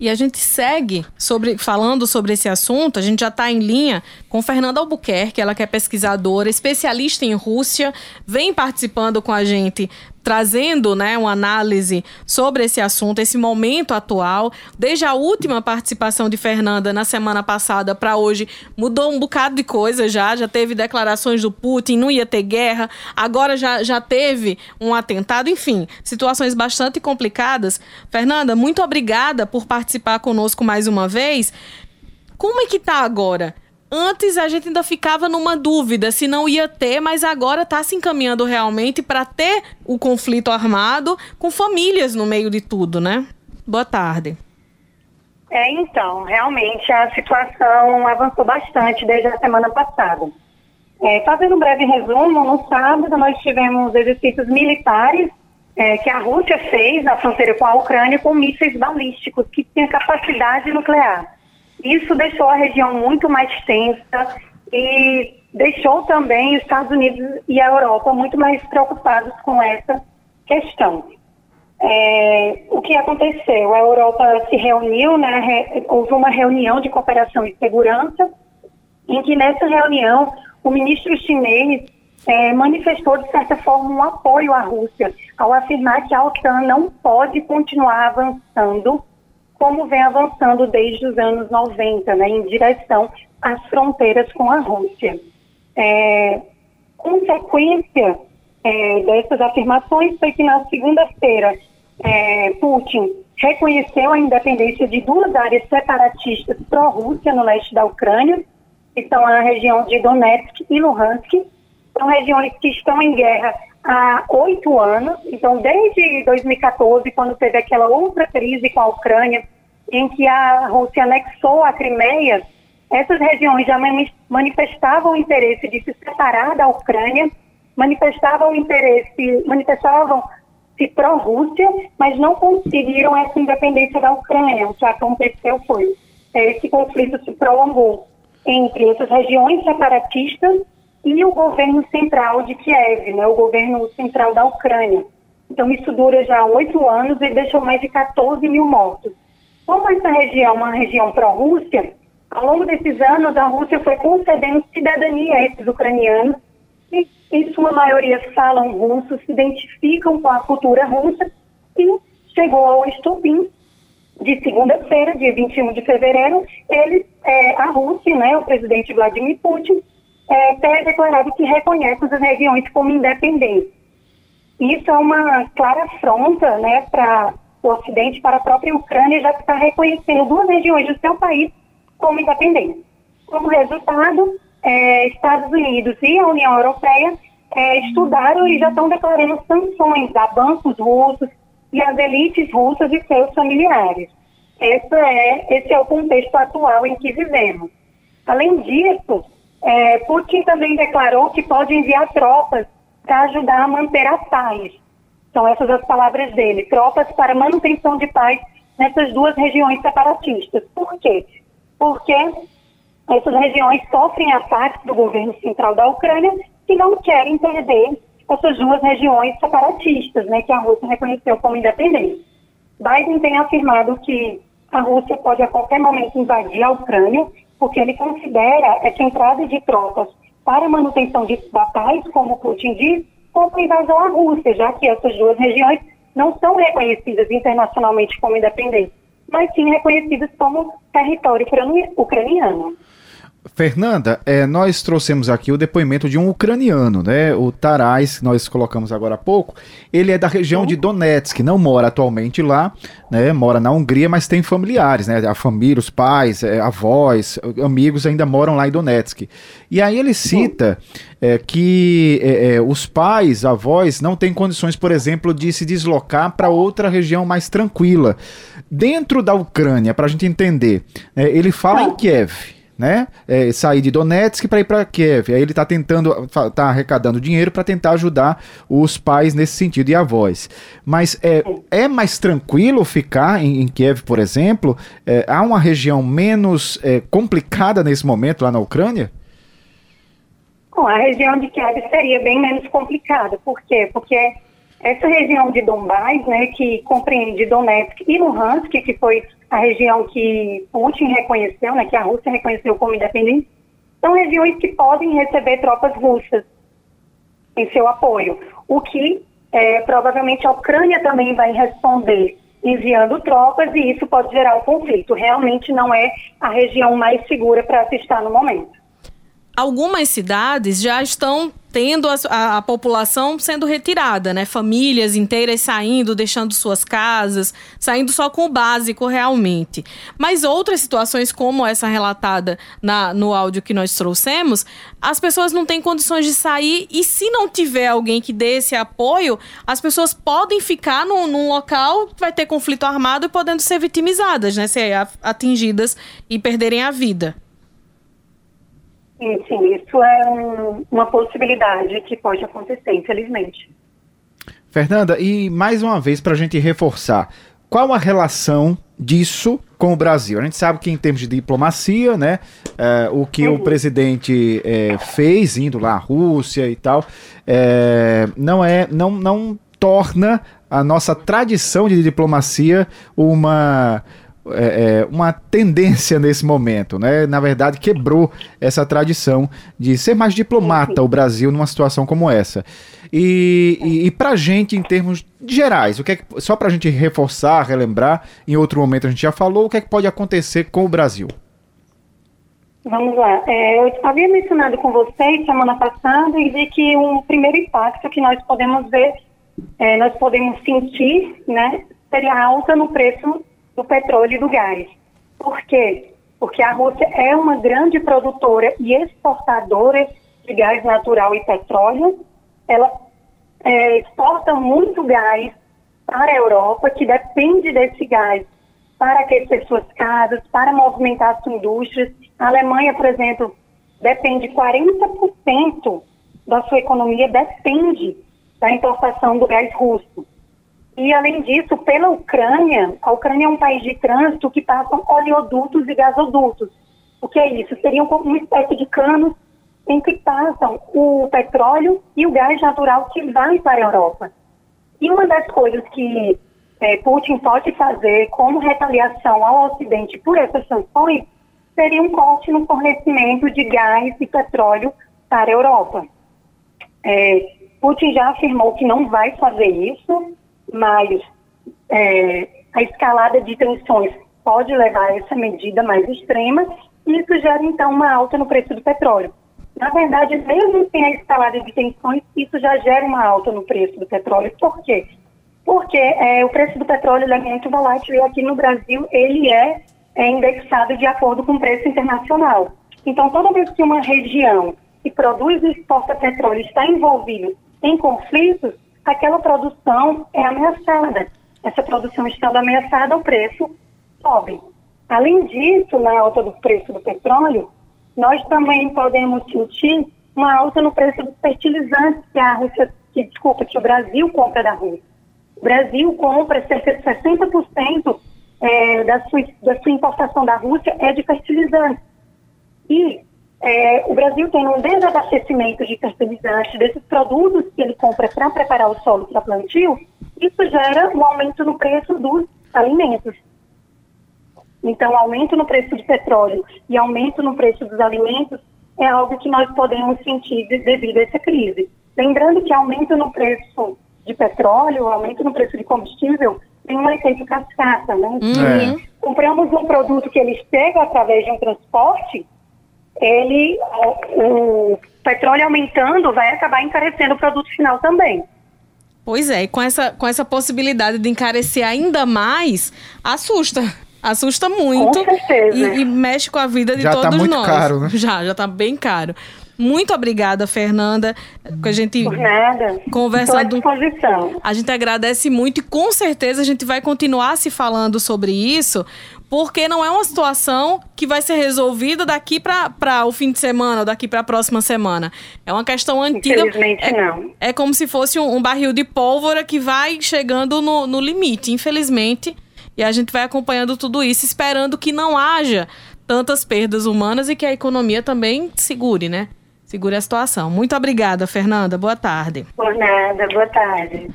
E a gente segue sobre, falando sobre esse assunto, a gente já está em linha com Fernanda Albuquerque, ela que é pesquisadora, especialista em Rússia, vem participando com a gente trazendo né, uma análise sobre esse assunto, esse momento atual. Desde a última participação de Fernanda na semana passada para hoje, mudou um bocado de coisa já. Já teve declarações do Putin, não ia ter guerra, agora já, já teve um atentado, enfim, situações bastante complicadas. Fernanda, muito obrigada por participar conosco mais uma vez. Como é que está agora? Antes a gente ainda ficava numa dúvida se não ia ter, mas agora está se encaminhando realmente para ter o conflito armado com famílias no meio de tudo, né? Boa tarde. É, então, realmente a situação avançou bastante desde a semana passada. É, fazendo um breve resumo, no sábado nós tivemos exercícios militares é, que a Rússia fez na fronteira com a Ucrânia com mísseis balísticos que têm capacidade nuclear. Isso deixou a região muito mais tensa e deixou também os Estados Unidos e a Europa muito mais preocupados com essa questão. É, o que aconteceu? A Europa se reuniu, né, houve uma reunião de cooperação e segurança, em que nessa reunião o ministro chinês é, manifestou, de certa forma, um apoio à Rússia, ao afirmar que a OTAN não pode continuar avançando como vem avançando desde os anos 90, né, em direção às fronteiras com a Rússia. É, consequência é, dessas afirmações foi que na segunda-feira é, Putin reconheceu a independência de duas áreas separatistas pró-Rússia no leste da Ucrânia, que são a região de Donetsk e Luhansk. São regiões que estão em guerra há oito anos, então desde 2014, quando teve aquela outra crise com a Ucrânia, em que a Rússia anexou a Crimeia, essas regiões já manifestavam o interesse de se separar da Ucrânia, manifestavam interesse, manifestavam se pró-Rússia, mas não conseguiram essa independência da Ucrânia. O que aconteceu foi esse conflito se prolongou entre essas regiões separatistas e o governo central de Kiev, né, o governo central da Ucrânia. Então, isso dura já oito anos e deixou mais de 14 mil mortos. Como essa região é uma região pró-Rússia, ao longo desses anos a Rússia foi concedendo cidadania a esses ucranianos que, em sua maioria, falam russo, se identificam com a cultura russa e chegou ao estupim de segunda-feira, dia 21 de fevereiro, ele, é, a Rússia, né, o presidente Vladimir Putin, é, tem declarado que reconhece as regiões como independentes. Isso é uma clara afronta né, para o Ocidente, para a própria Ucrânia, já está reconhecendo duas regiões do seu país como independentes. Como resultado, é, Estados Unidos e a União Europeia é, estudaram e já estão declarando sanções a bancos russos e às elites russas e seus familiares. Esse é, esse é o contexto atual em que vivemos. Além disso, é, Putin também declarou que pode enviar tropas para ajudar a manter a paz. São essas as palavras dele: tropas para manutenção de paz nessas duas regiões separatistas. Por quê? Porque essas regiões sofrem ataques do governo central da Ucrânia e não querem perder essas duas regiões separatistas, né, que a Rússia reconheceu como independentes. Biden tem afirmado que a Rússia pode a qualquer momento invadir a Ucrânia porque ele considera essa entrada de tropas para manutenção de, paz, como Putin diz, como invasão à Rússia, já que essas duas regiões não são reconhecidas internacionalmente como independentes, mas sim reconhecidas como território ucraniano. Fernanda, é, nós trouxemos aqui o depoimento de um ucraniano, né? O Tarais, que nós colocamos agora há pouco. Ele é da região de Donetsk, não mora atualmente lá, né? Mora na Hungria, mas tem familiares, né? A família, os pais, é, avós, amigos ainda moram lá em Donetsk. E aí ele cita é, que é, é, os pais, avós, não têm condições, por exemplo, de se deslocar para outra região mais tranquila. Dentro da Ucrânia, para a gente entender, é, ele fala em Kiev né? É, sair de Donetsk para ir para Kiev. Aí ele está tentando, tá arrecadando dinheiro para tentar ajudar os pais nesse sentido e avós. Mas é, é mais tranquilo ficar em, em Kiev, por exemplo? É, há uma região menos é, complicada nesse momento lá na Ucrânia? Bom, a região de Kiev seria bem menos complicada. Por quê? Porque Essa região de Donbás, né, que compreende Donetsk e Luhansk, que foi a região que Putin reconheceu, né, que a Rússia reconheceu como independente, são regiões que podem receber tropas russas em seu apoio. O que é, provavelmente a Ucrânia também vai responder enviando tropas e isso pode gerar um conflito. Realmente não é a região mais segura para se estar no momento algumas cidades já estão tendo a, a, a, população sendo retirada, né? Famílias inteiras saindo, deixando suas casas, saindo só com o básico realmente. Mas outras situações, como essa relatada na, no áudio que nós trouxemos, as pessoas não têm condições de sair e se não tiver alguém que dê esse apoio, as pessoas podem ficar num, num local que vai ter conflito armado e podendo ser vitimizadas, né? Ser atingidas e perderem a vida. Sim, sim, isso é um, uma possibilidade que pode acontecer, infelizmente. Fernanda, e mais uma vez para a gente reforçar, qual a relação disso com o Brasil? A gente sabe que em termos de diplomacia, né, é, o que uhum. o presidente é, fez indo lá à Rússia e tal, é, não é, não, não torna a nossa tradição de diplomacia uma é, é, uma tendência nesse momento, né? Na verdade, quebrou essa tradição de ser mais diplomata o Brasil numa situação como essa. E, e, e para gente, em termos gerais, o que, é que só para a gente reforçar, relembrar, em outro momento a gente já falou, o que é que pode acontecer com o Brasil? Vamos lá. É, eu havia mencionado com vocês semana passada e de que um primeiro impacto que nós podemos ver, é, nós podemos sentir, né, seria alta no preço do petróleo e do gás. Por quê? Porque a Rússia é uma grande produtora e exportadora de gás natural e petróleo. Ela é, exporta muito gás para a Europa, que depende desse gás para aquecer suas casas, para movimentar suas indústrias. A Alemanha, por exemplo, depende 40% da sua economia depende da importação do gás russo. E, além disso, pela Ucrânia, a Ucrânia é um país de trânsito que passam oleodutos e gasodutos. O que é isso? Seriam uma espécie de canos em que passam o petróleo e o gás natural que vai para a Europa. E uma das coisas que é, Putin pode fazer como retaliação ao Ocidente por essas sanções seria um corte no fornecimento de gás e petróleo para a Europa. É, Putin já afirmou que não vai fazer isso, mas é, a escalada de tensões pode levar a essa medida mais extrema e isso gera então uma alta no preço do petróleo. Na verdade, mesmo sem a escalada de tensões, isso já gera uma alta no preço do petróleo. Por quê? Porque é, o preço do petróleo é muito volátil e aqui no Brasil ele é, é indexado de acordo com o preço internacional. Então, toda vez que uma região que produz e exporta petróleo está envolvida em conflitos, aquela produção é ameaçada. Essa produção estando ameaçada, o preço sobe. Além disso, na alta do preço do petróleo, nós também podemos sentir uma alta no preço dos fertilizantes que a Rússia, que, desculpa, que o Brasil compra da Rússia. O Brasil compra cerca de 60% é, da, sua, da sua importação da Rússia é de fertilizantes. E é, o Brasil tem um desabastecimento de fertilizantes, desses produtos que ele compra para preparar o solo para plantio, isso gera um aumento no preço dos alimentos. Então, aumento no preço de petróleo e aumento no preço dos alimentos é algo que nós podemos sentir devido a essa crise. Lembrando que aumento no preço de petróleo, aumento no preço de combustível, tem um efeito cascata, né? Uhum. Compramos um produto que ele chega através de um transporte, ele, o petróleo aumentando, vai acabar encarecendo o produto final também. Pois é, e com essa, com essa possibilidade de encarecer ainda mais, assusta. Assusta muito. Com certeza. E, e mexe com a vida de já tá todos tá muito nós. Caro, né? Já, já tá bem caro. Muito obrigada, Fernanda. Que a gente Por nada. conversando. Estou à disposição. A gente agradece muito e com certeza a gente vai continuar se falando sobre isso, porque não é uma situação que vai ser resolvida daqui para o fim de semana ou daqui para a próxima semana. É uma questão antiga. Infelizmente, é, não. É como se fosse um, um barril de pólvora que vai chegando no, no limite, infelizmente. E a gente vai acompanhando tudo isso, esperando que não haja tantas perdas humanas e que a economia também segure, né? Segure a situação. Muito obrigada, Fernanda. Boa tarde. Por nada, boa tarde.